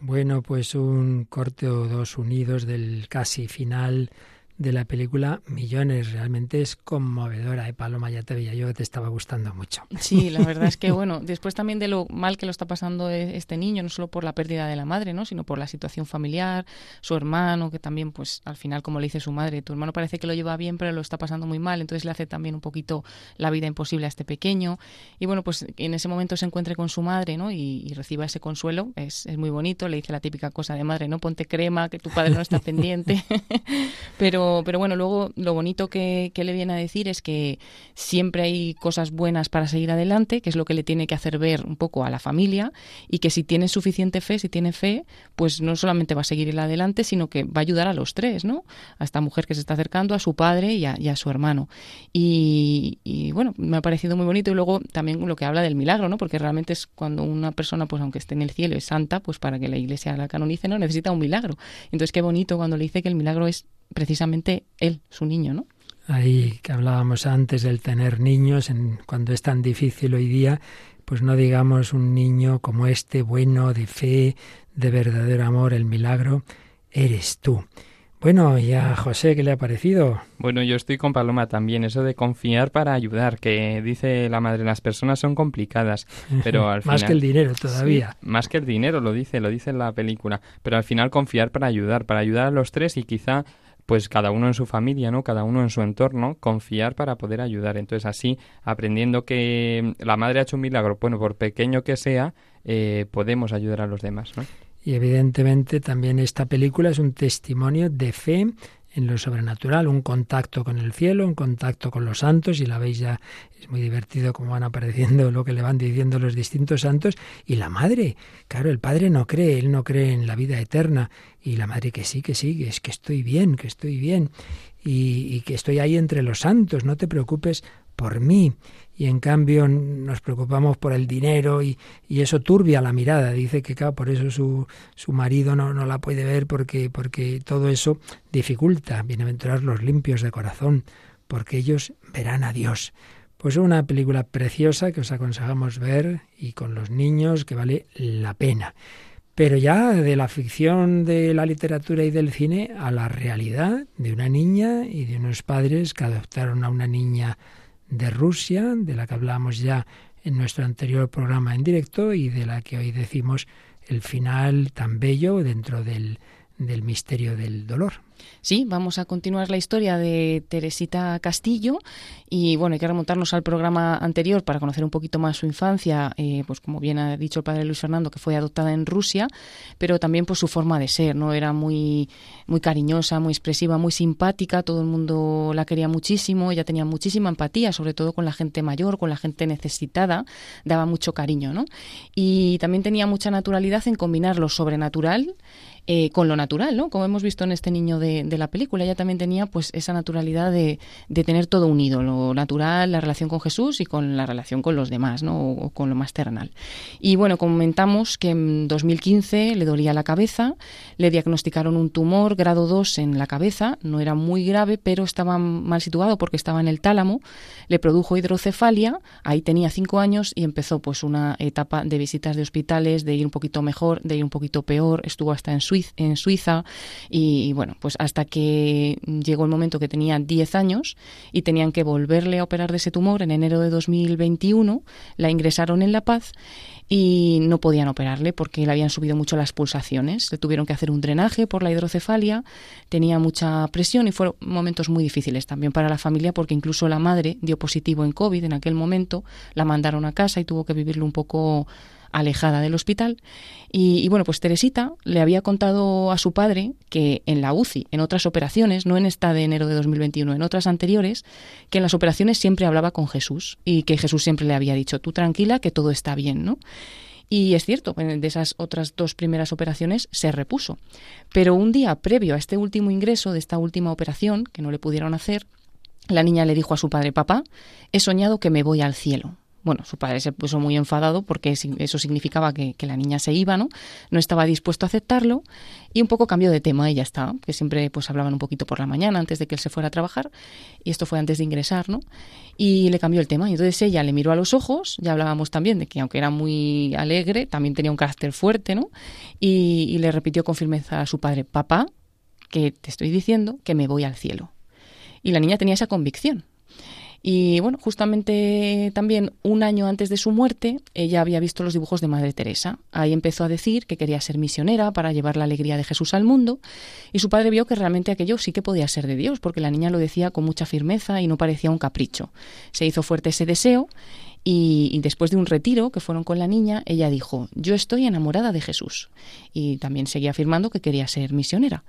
Bueno, pues un corte o dos unidos del casi final de la película Millones. Realmente es conmovedora, ¿eh? Paloma? Ya te veía yo que te estaba gustando mucho. Sí, la verdad es que, bueno, después también de lo mal que lo está pasando e-, este niño, no solo por la pérdida de la madre, ¿no? sino por la situación familiar, su hermano, que también, pues al final, como le dice su madre, tu hermano parece que lo lleva bien, pero lo está pasando muy mal, entonces le hace también un poquito la vida imposible a este pequeño. Y bueno, pues en ese momento se encuentre con su madre ¿no? y, reciba ese consuelo, es, es muy bonito, le dice la típica cosa de madre, no ponte crema, que tu padre no está pendiente. pero pero, bueno, luego lo bonito que, le viene a decir es que siempre hay cosas buenas para seguir adelante, que es lo que le tiene que hacer ver un poco a la familia, y que si tiene suficiente fe, si tiene fe, pues no solamente va a seguir adelante, sino que va a ayudar a los tres, ¿no? A esta mujer que se está acercando, a su padre y a, su hermano. Y, y, bueno, me ha parecido muy bonito. Y luego también lo que habla del milagro, ¿no? Porque realmente es cuando una persona, pues aunque esté en el cielo, es santa, pues para que la iglesia la canonice, ¿no? Necesita un milagro. Entonces, qué bonito cuando le dice que el milagro es precisamente él, su niño, ¿no? Ahí que hablábamos antes del tener niños, en, cuando es tan difícil hoy día, pues no digamos un niño como este, bueno, de fe, de verdadero amor, el milagro, eres tú. Bueno, y a José, ¿qué le ha parecido? Bueno, yo estoy con Paloma también, eso de confiar para ayudar, que dice la madre, las personas son complicadas, pero al final... más que el dinero todavía. más que el dinero, lo dice, lo dice en la película, pero al final confiar para ayudar, para ayudar a los tres y quizá pues cada uno en su familia, ¿no? Cada uno en su entorno, confiar para poder ayudar. Entonces así, aprendiendo que la madre ha hecho un milagro, bueno, por pequeño que sea, eh, podemos ayudar a los demás, ¿no? Y evidentemente también esta película es un testimonio de fe en lo sobrenatural, un contacto con el cielo, un contacto con los santos, y la veis ya, es muy divertido cómo van apareciendo lo que le van diciendo los distintos santos, y la madre, claro, el padre no cree, él no cree en la vida eterna, y la madre que sí, que sí, que es que estoy bien, que estoy bien, y, y que estoy ahí entre los santos, no te preocupes por mí y en cambio nos preocupamos por el dinero y, y, eso turbia la mirada. Dice que claro, por eso su, su marido no, no la puede ver porque, porque todo eso dificulta. Bienaventurados los limpios de corazón, porque ellos verán a Dios. Pues una película preciosa que os aconsejamos ver y con los niños que vale la pena. Pero ya de la ficción de la literatura y del cine a la realidad de una niña y de unos padres que adoptaron a una niña de Rusia, de la que hablamos ya en nuestro anterior programa en directo y de la que hoy decimos el final tan bello dentro del, del misterio del dolor. Sí, vamos a continuar la historia de Teresita Castillo y bueno, hay que remontarnos al programa anterior para conocer un poquito más su infancia, eh, pues como bien ha dicho el padre Luis Fernando, que fue adoptada en Rusia, pero también por su forma de ser, ¿no? Era muy, muy cariñosa, muy expresiva, muy simpática, todo el mundo la quería muchísimo, ella tenía muchísima empatía, sobre todo con la gente mayor, con la gente necesitada, daba mucho cariño, ¿no? Y también tenía mucha naturalidad en combinar lo sobrenatural eh, con lo natural, ¿no? Como hemos visto en este niño de, la película, ella también tenía pues esa naturalidad de, de, tener todo unido, lo natural, la relación con Jesús y con la relación con los demás, ¿no? O, con lo más terrenal. Y bueno, comentamos que en 2015 le dolía la cabeza, le diagnosticaron un tumor grado 2 en la cabeza, no era muy grave, pero estaba mal situado porque estaba en el tálamo, le produjo hidrocefalia, ahí tenía 5 años y empezó pues una etapa de visitas de hospitales, de ir un poquito mejor, de ir un poquito peor, estuvo hasta en en Suiza y, bueno, pues hasta que llegó el momento que tenía 10 años y tenían que volverle a operar de ese tumor en enero de 2021, la ingresaron en La Paz y no podían operarle porque le habían subido mucho las pulsaciones. Le tuvieron que hacer un drenaje por la hidrocefalia, tenía mucha presión y fueron momentos muy difíciles también para la familia porque incluso la madre dio positivo en COVID en aquel momento, la mandaron a casa y tuvo que vivirlo un poco alejada del hospital. Y, bueno, pues Teresita le había contado a su padre que en la UCI, en otras operaciones, no en esta de enero de 2021, en otras anteriores, que en las operaciones siempre hablaba con Jesús y que Jesús siempre le había dicho, tú tranquila, que todo está bien, ¿no? Y es cierto, de esas otras dos primeras operaciones se repuso. Pero un día previo a este último ingreso, de esta última operación, que no le pudieron hacer, la niña le dijo a su padre, papá, he soñado que me voy al cielo Bueno, su padre se puso muy enfadado porque eso significaba que, la niña se iba, ¿no? No estaba dispuesto a aceptarlo y un poco cambió de tema y ya está, que siempre pues hablaban un poquito por la mañana antes de que él se fuera a trabajar y esto fue antes de ingresar, ¿no? Y le cambió el tema y entonces ella le miró a los ojos, ya hablábamos también de que aunque era muy alegre, también tenía un carácter fuerte, ¿no? Y, y le repitió con firmeza a su padre, papá, que te estoy diciendo que me voy al cielo. Y la niña tenía esa convicción. Y bueno, justamente también un año antes de su muerte, ella había visto los dibujos de Madre Teresa. Ahí empezó a decir que quería ser misionera para llevar la alegría de Jesús al mundo. Y su padre vio que realmente aquello sí que podía ser de Dios, porque la niña lo decía con mucha firmeza y no parecía un capricho. Se hizo fuerte ese deseo y, y, después de un retiro que fueron con la niña, ella dijo, yo estoy enamorada de Jesús. Y también seguía afirmando que quería ser misionera.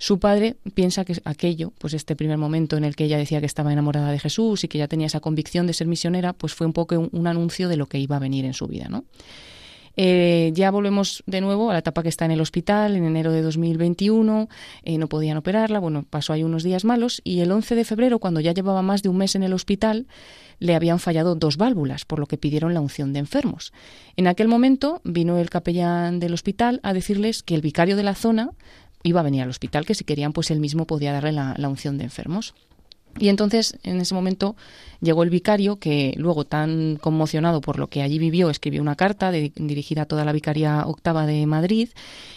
Su padre piensa que aquello, pues este primer momento en el que ella decía que estaba enamorada de Jesús y que ya tenía esa convicción de ser misionera, pues fue un poco un, anuncio de lo que iba a venir en su vida, ¿no? Eh, ya volvemos de nuevo a la etapa que está en el hospital en enero de 2021. Eh, no podían operarla. Bueno, pasó ahí unos días malos y el 11 de febrero, cuando ya llevaba más de un mes en el hospital, le habían fallado dos válvulas, por lo que pidieron la unción de enfermos. En aquel momento vino el capellán del hospital a decirles que el vicario de la zona iba a venir al hospital, que si querían, pues él mismo podía darle la, la unción de enfermos. Y entonces, en ese momento, llegó el vicario, que luego, tan conmocionado por lo que allí vivió, escribió una carta dirigida a toda la Vicaría Octava de Madrid.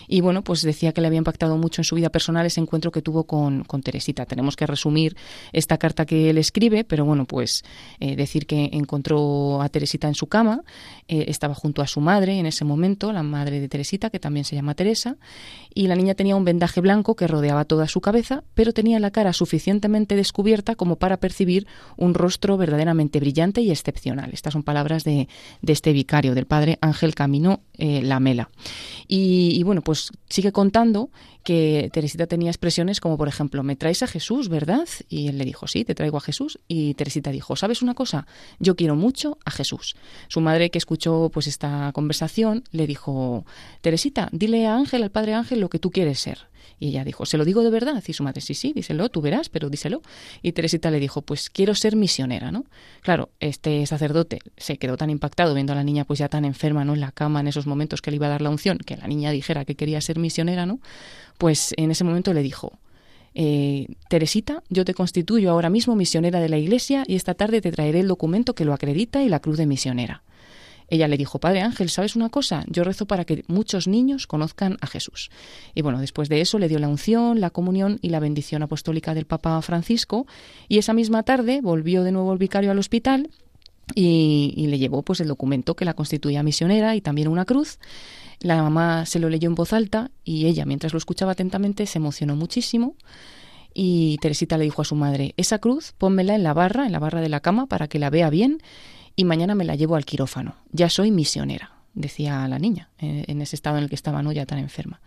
Y bueno, pues decía que le había impactado mucho en su vida personal ese encuentro que tuvo con, Teresita. Tenemos que resumir esta carta que él escribe, pero bueno, pues eh, decir que encontró a Teresita en su cama, eh, estaba junto a su madre en ese momento, la madre de Teresita, que también se llama Teresa, y la niña tenía un vendaje blanco que rodeaba toda su cabeza, pero tenía la cara suficientemente descubierta como para percibir un rostro verdaderamente brillante y excepcional. Estas son palabras de, este vicario, del padre Ángel Camino eh, Lamela. Y, bueno, pues sigue contando que Teresita tenía expresiones como, por ejemplo, me traes a Jesús, ¿verdad? Y él le dijo, sí, te traigo a Jesús. Y Teresita dijo, ¿sabes una cosa? Yo quiero mucho a Jesús. Su madre, que escuchó pues esta conversación, le dijo, Teresita, dile a Ángel, al padre Ángel, lo que tú quieres ser. Y ella dijo, ¿se lo digo de verdad? Y su madre, sí, sí, díselo, tú verás, pero díselo. Y Teresita le dijo, pues quiero ser misionera, ¿no? Claro, este sacerdote se quedó tan impactado viendo a la niña pues ya tan enferma, ¿no? En la cama, en esos momentos que le iba a dar la unción, que la niña dijera que quería ser misionera, ¿no? Pues en ese momento le dijo, eh, Teresita, yo te constituyo ahora mismo misionera de la Iglesia y esta tarde te traeré el documento que lo acredita y la cruz de misionera. Ella le dijo, Padre Ángel, ¿sabes una cosa? Yo rezo para que muchos niños conozcan a Jesús. Y bueno, después de eso le dio la unción, la comunión y la bendición apostólica del Papa Francisco. Y esa misma tarde volvió de nuevo el vicario al hospital y, le llevó pues el documento que la constituía misionera y también una cruz. La mamá se lo leyó en voz alta y ella, mientras lo escuchaba atentamente, se emocionó muchísimo. Y Teresita le dijo a su madre, esa cruz pónmela en la barra, en la barra de la cama, para que la vea bien y mañana me la llevo al quirófano. Ya soy misionera, decía la niña, eh, en ese estado en el que estaba, ¿no? ya tan enferma.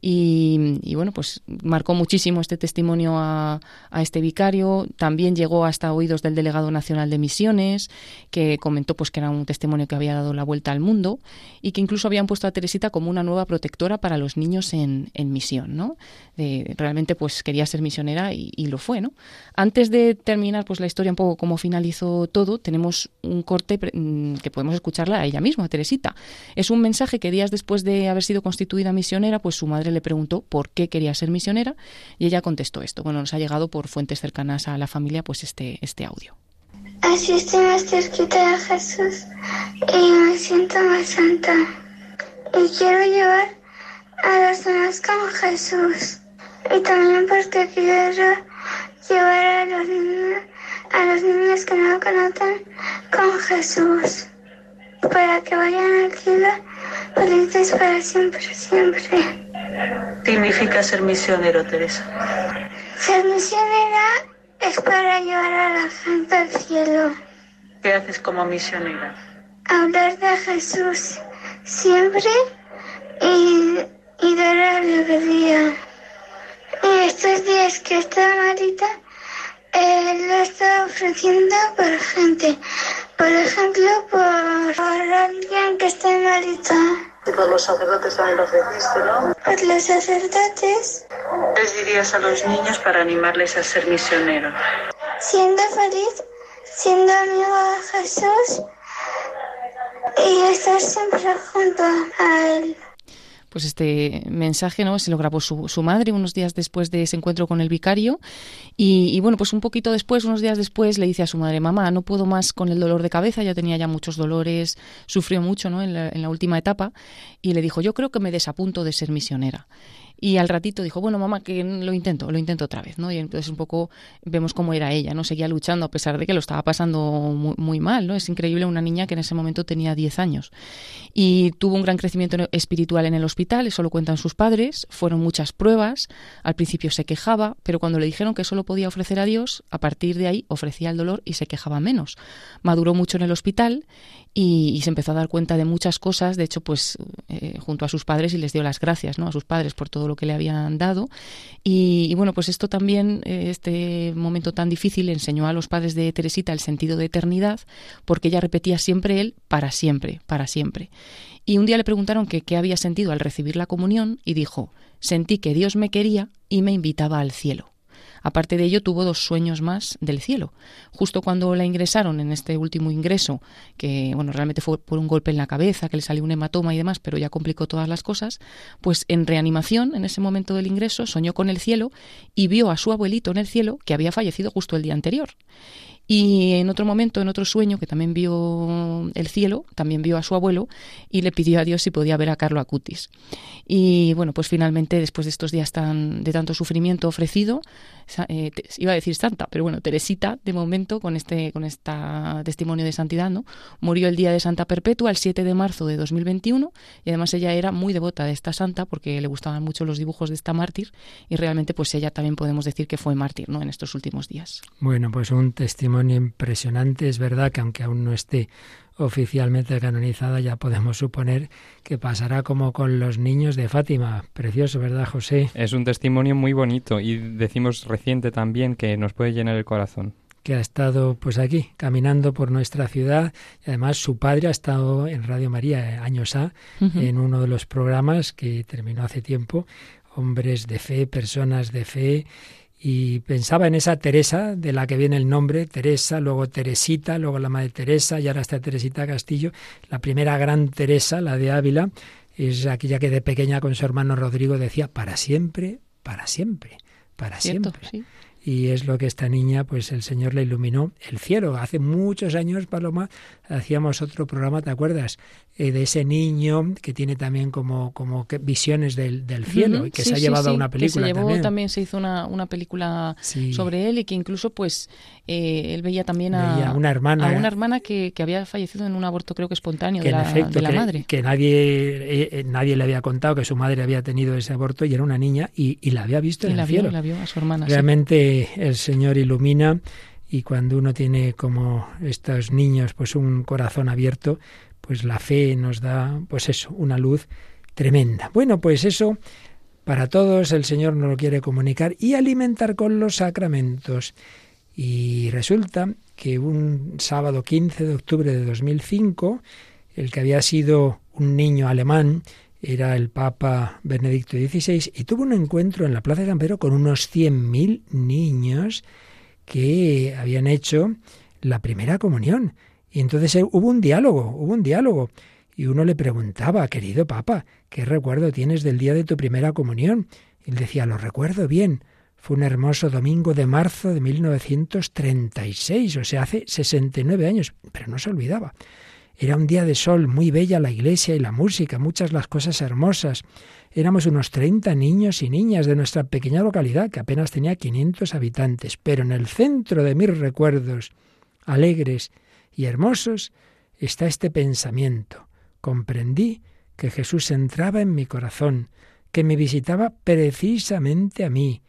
Y, bueno, pues marcó muchísimo este testimonio a, este vicario. También llegó hasta oídos del delegado nacional de misiones, que comentó pues que era un testimonio que había dado la vuelta al mundo y que incluso habían puesto a Teresita como una nueva protectora para los niños en, misión, ¿no? realmente pues quería ser misionera y, lo fue, ¿no? Antes de terminar pues la historia un poco como finalizó todo, tenemos un corte mm, que podemos escucharla a ella misma, a Teresita. Es un mensaje que días después de haber sido constituida misionera, pues su madre le preguntó por qué quería ser misionera y ella contestó esto. Bueno, nos ha llegado por fuentes cercanas a la familia pues este, este audio. Así estoy más cerquita de Jesús y me siento más santa. Y quiero llevar a los demás con Jesús. Y también porque quiero llevar a los niños, a los niños que no conocen con Jesús. Para que vayan al cielo felices para siempre, siempre significa ser misionero, Teresa? Ser misionera es para llevar a la gente al cielo. ¿Qué haces como misionera? Hablar de Jesús siempre y, y dar alegría. Y estos días que está malita, él lo está ofreciendo por gente. Por ejemplo, por, por alguien que está malita. Y por los sacerdotes también lo ofreciste, ¿no? Por los sacerdotes. ¿Qué les dirías a los niños para animarles a ser misioneros? Siendo feliz, siendo amigo de Jesús y estar siempre junto a Él pues este mensaje no se lo grabó su, su, madre unos días después de ese encuentro con el vicario. Y, y, bueno pues un poquito después unos días después le dice a su madre mamá no puedo más con el dolor de cabeza ya tenía ya muchos dolores sufrió mucho no en la, en la última etapa y le dijo yo creo que me desapunto de ser misionera y al ratito dijo, bueno, mamá, que lo intento, lo intento otra vez, ¿no? Y entonces un poco vemos cómo era ella, ¿no? Seguía luchando a pesar de que lo estaba pasando muy, mal, ¿no? Es increíble una niña que en ese momento tenía 10 años. Y tuvo un gran crecimiento espiritual en el hospital, eso lo cuentan sus padres, fueron muchas pruebas, al principio se quejaba, pero cuando le dijeron que solo podía ofrecer a Dios, a partir de ahí ofrecía el dolor y se quejaba menos. Maduró mucho en el hospital y, y se empezó a dar cuenta de muchas cosas, de hecho, pues eh, junto a sus padres y les dio las gracias, ¿no? A sus padres por todo lo que le habían dado. Y, bueno, pues esto también, eh, este momento tan difícil, enseñó a los padres de Teresita el sentido de eternidad, porque ella repetía siempre él para siempre, para siempre. Y un día le preguntaron qué había sentido al recibir la comunión y dijo, sentí que Dios me quería y me invitaba al cielo. Aparte de ello, tuvo dos sueños más del cielo. Justo cuando la ingresaron en este último ingreso, que bueno, realmente fue por un golpe en la cabeza, que le salió un hematoma y demás, pero ya complicó todas las cosas, pues en reanimación, en ese momento del ingreso, soñó con el cielo y vio a su abuelito en el cielo que había fallecido justo el día anterior. Y en otro momento, en otro sueño, que también vio el cielo, también vio a su abuelo y le pidió a Dios si podía ver a Carlo Acutis. Y bueno, pues finalmente, después de estos días tan, de tanto sufrimiento ofrecido, eh, iba a decir santa, pero bueno, Teresita, de momento, con este con esta testimonio de santidad, ¿no? Murió el día de Santa Perpetua, el 7 de marzo de 2021, y además ella era muy devota de esta santa porque le gustaban mucho los dibujos de esta mártir, y realmente, pues ella también podemos decir que fue mártir, ¿no? En estos últimos días. Bueno, pues un testimonio impresionante. Es verdad que aunque aún no esté oficialmente canonizada, ya podemos suponer que pasará como con los niños de Fátima. Precioso, ¿verdad, José? Es un testimonio muy bonito y decimos reciente también que nos puede llenar el corazón que ha estado pues aquí caminando por nuestra ciudad y además su padre ha estado en Radio María años A uh -huh. en uno de los programas que terminó hace tiempo hombres de fe personas de fe y pensaba en esa Teresa, de la que viene el nombre, Teresa, luego Teresita, luego la Madre Teresa, y ahora está Teresita Castillo, la primera gran Teresa, la de Ávila, es aquella que de pequeña con su hermano Rodrigo decía, para siempre, para siempre, para Cierto, siempre. Sí. Y es lo que esta niña, pues el Señor le iluminó el cielo. Hace muchos años, Paloma, hacíamos otro programa, ¿te acuerdas? Eh, de ese niño que tiene también como, como que visiones del, del cielo uh -huh. y que sí, se ha llevado sí, a una película que se llevó, también. también. se hizo una, una película sobre él y que incluso pues eh, él veía también a, veía una hermana, a una hermana que, que, había fallecido en un aborto creo que espontáneo que de, la, efecto, de la que, madre. Que nadie, eh, nadie le había contado que su madre había tenido ese aborto y era una niña y, y la había visto y en la el vio, cielo. La vio a su hermana. Realmente el Señor ilumina y cuando uno tiene como estos niños pues un corazón abierto pues la fe nos da pues eso una luz tremenda bueno pues eso para todos el Señor nos lo quiere comunicar y alimentar con los sacramentos y resulta que un sábado 15 de octubre de 2005 el que había sido un niño alemán era el Papa Benedicto XVI y tuvo un encuentro en la Plaza de San Pedro con unos 100.000 niños que habían hecho la primera comunión. Y entonces eh, hubo un diálogo, hubo un diálogo. Y uno le preguntaba, querido Papa, ¿qué recuerdo tienes del día de tu primera comunión? Y él decía, lo recuerdo bien. Fue un hermoso domingo de marzo de 1936, o sea, hace 69 años, pero no se olvidaba. Era un día de sol, muy bella la iglesia y la música, muchas las cosas hermosas. Éramos unos 30 niños y niñas de nuestra pequeña localidad, que apenas tenía 500 habitantes, pero en el centro de mis recuerdos, alegres y hermosos, está este pensamiento. Comprendí que Jesús entraba en mi corazón, que me visitaba precisamente a mí,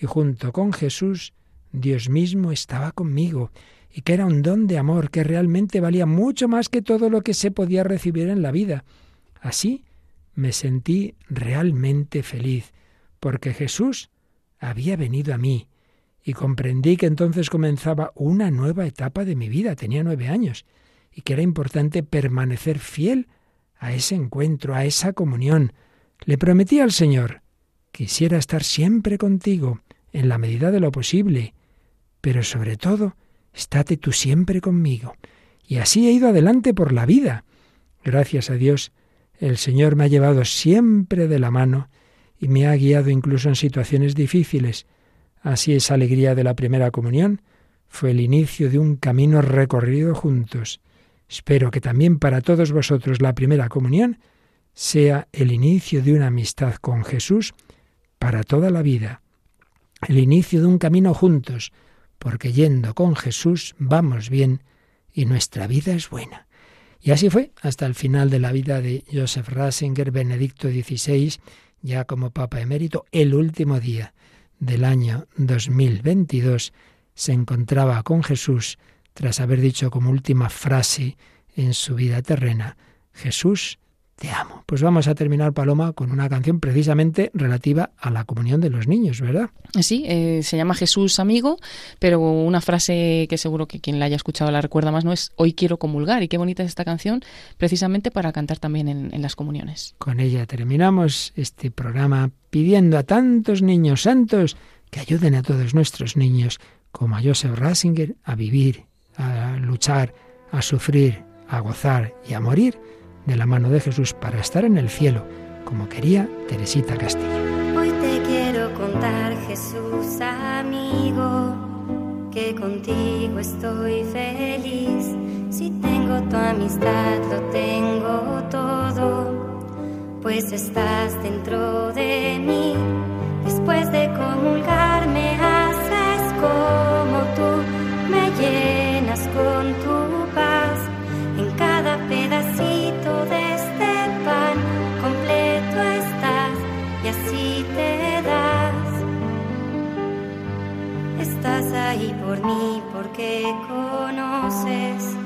y junto con Jesús, Dios mismo estaba conmigo, y que era un don de amor que realmente valía mucho más que todo lo que se podía recibir en la vida. Así me sentí realmente feliz, porque Jesús había venido a mí, y comprendí que entonces comenzaba una nueva etapa de mi vida, tenía nueve años, y que era importante permanecer fiel a ese encuentro, a esa comunión. Le prometí al Señor, quisiera estar siempre contigo, en la medida de lo posible, pero sobre todo, estate tú siempre conmigo. Y así he ido adelante por la vida. Gracias a Dios, el Señor me ha llevado siempre de la mano y me ha guiado incluso en situaciones difíciles. Así esa alegría de la primera comunión fue el inicio de un camino recorrido juntos. Espero que también para todos vosotros la primera comunión sea el inicio de una amistad con Jesús para toda la vida, el inicio de un camino juntos, porque yendo con Jesús vamos bien y nuestra vida es buena. Y así fue hasta el final de la vida de Joseph Ratzinger, Benedicto XVI, ya como Papa emérito, el último día del año 2022 se encontraba con Jesús tras haber dicho como última frase en su vida terrena, Jesús, te amo. Pues vamos a terminar, Paloma, con una canción precisamente relativa a la comunión de los niños, ¿verdad? Sí, eh, se llama Jesús amigo, pero una frase que seguro que quien la haya escuchado la recuerda más, ¿no? Es hoy quiero comulgar. Y qué bonita es esta canción, precisamente para cantar también en, en las comuniones. Con ella terminamos este programa pidiendo a tantos niños santos que ayuden a todos nuestros niños, como a Joseph Ratzinger, a vivir, a luchar, a sufrir, a gozar y a morir de la mano de Jesús para estar en el cielo, como quería Teresita Castillo. Hoy te quiero contar, Jesús amigo, que contigo estoy feliz. Si tengo tu amistad, lo tengo todo, pues estás dentro de mí. Después de comulgar me Estás ahí por mí porque conoces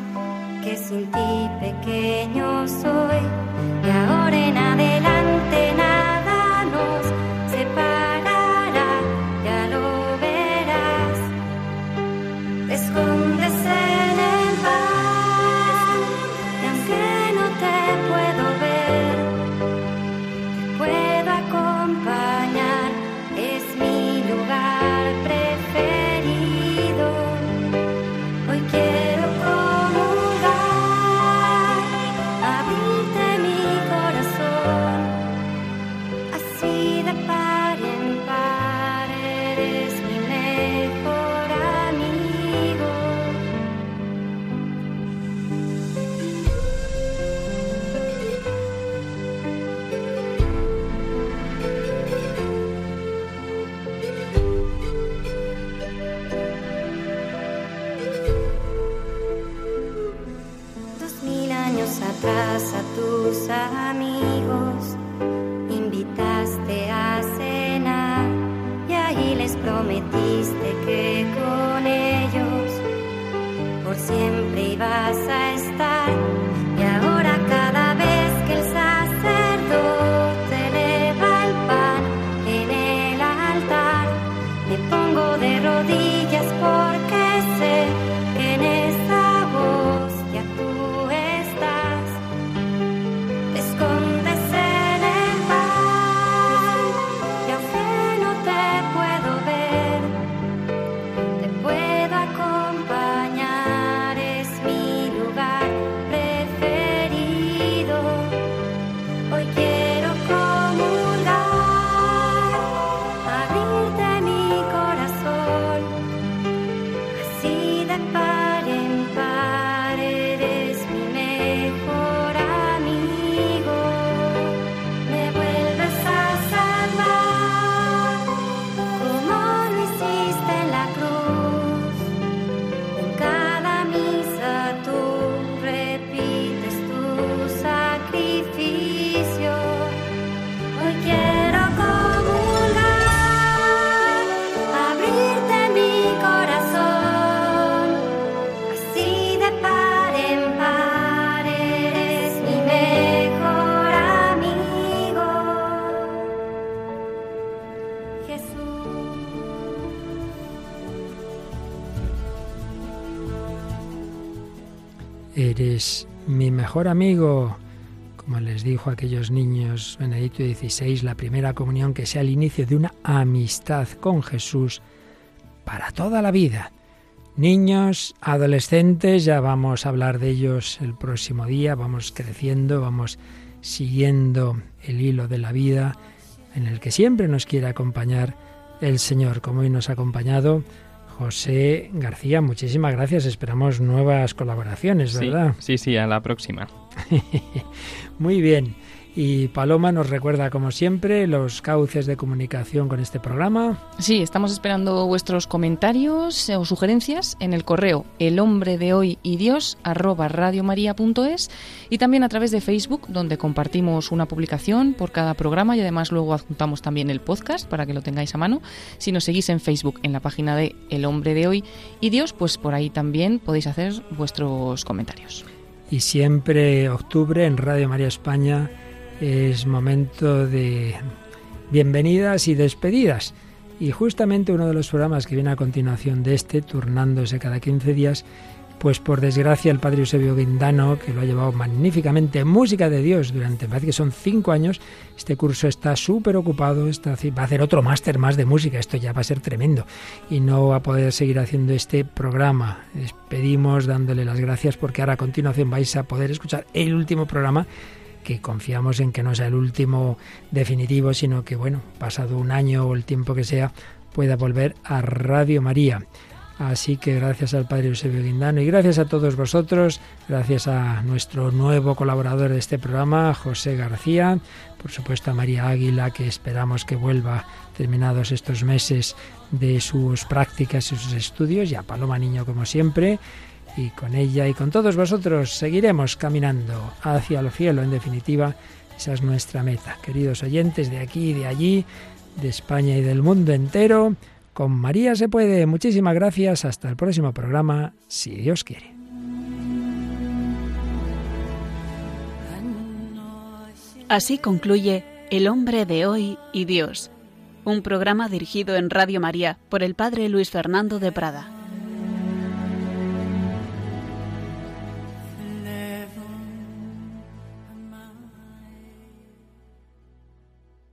que sin ti pequeño soy. Y ahora en adelante mejor amigo. Como les dijo a aquellos niños Benedicto XVI, la primera comunión que sea el inicio de una amistad con Jesús para toda la vida. niños, adolescentes, ya vamos a hablar de ellos el próximo día, vamos creciendo, vamos siguiendo el hilo de la vida en el que siempre nos quiere acompañar el Señor, como hoy nos ha acompañado José García. Muchísimas gracias, esperamos nuevas colaboraciones, ¿verdad? Sí, sí, a la próxima. Muy bien. Y Paloma nos recuerda, como siempre, los cauces de comunicación con este programa. Sí, estamos esperando vuestros comentarios o sugerencias en el correo el hombre de hoy y Dios arroba radiomaria.es y también a través de Facebook, donde compartimos una publicación por cada programa y además luego adjuntamos también el podcast para que lo tengáis a mano. Si nos seguís en Facebook en la página de El hombre de hoy y Dios, pues por ahí también podéis hacer vuestros comentarios. Y siempre octubre en Radio María España es momento de bienvenidas y despedidas. Y justamente uno de los programas que viene a continuación de este, turnándose cada 15 días, pues por desgracia el padre Eusebio Guindano, que lo ha llevado magníficamente, música de Dios, durante, parece que son cinco años, este curso está súper ocupado, está, va a hacer otro máster más de música, esto ya va a ser tremendo, y no va a poder seguir haciendo este programa. Despedimos dándole las gracias porque ahora a continuación vais a poder escuchar el último programa que confiamos en que no sea el último definitivo, sino que, bueno, pasado un año o el tiempo que sea, pueda volver a Radio María. Así que gracias al Padre Eusebio Guindano y gracias a todos vosotros, gracias a nuestro nuevo colaborador de este programa, José García, por supuesto a María Águila, que esperamos que vuelva terminados estos meses de sus prácticas y sus estudios, y a Paloma Niño como siempre, y con ella y con todos vosotros seguiremos caminando hacia el cielo, en definitiva, esa es nuestra meta. Queridos oyentes de aquí y de allí, de España y del mundo entero, con María se puede. Muchísimas gracias, hasta el próximo programa, si Dios quiere. Así concluye El hombre de hoy y Dios, un programa dirigido en Radio María por el Padre Luis Fernando de Prada.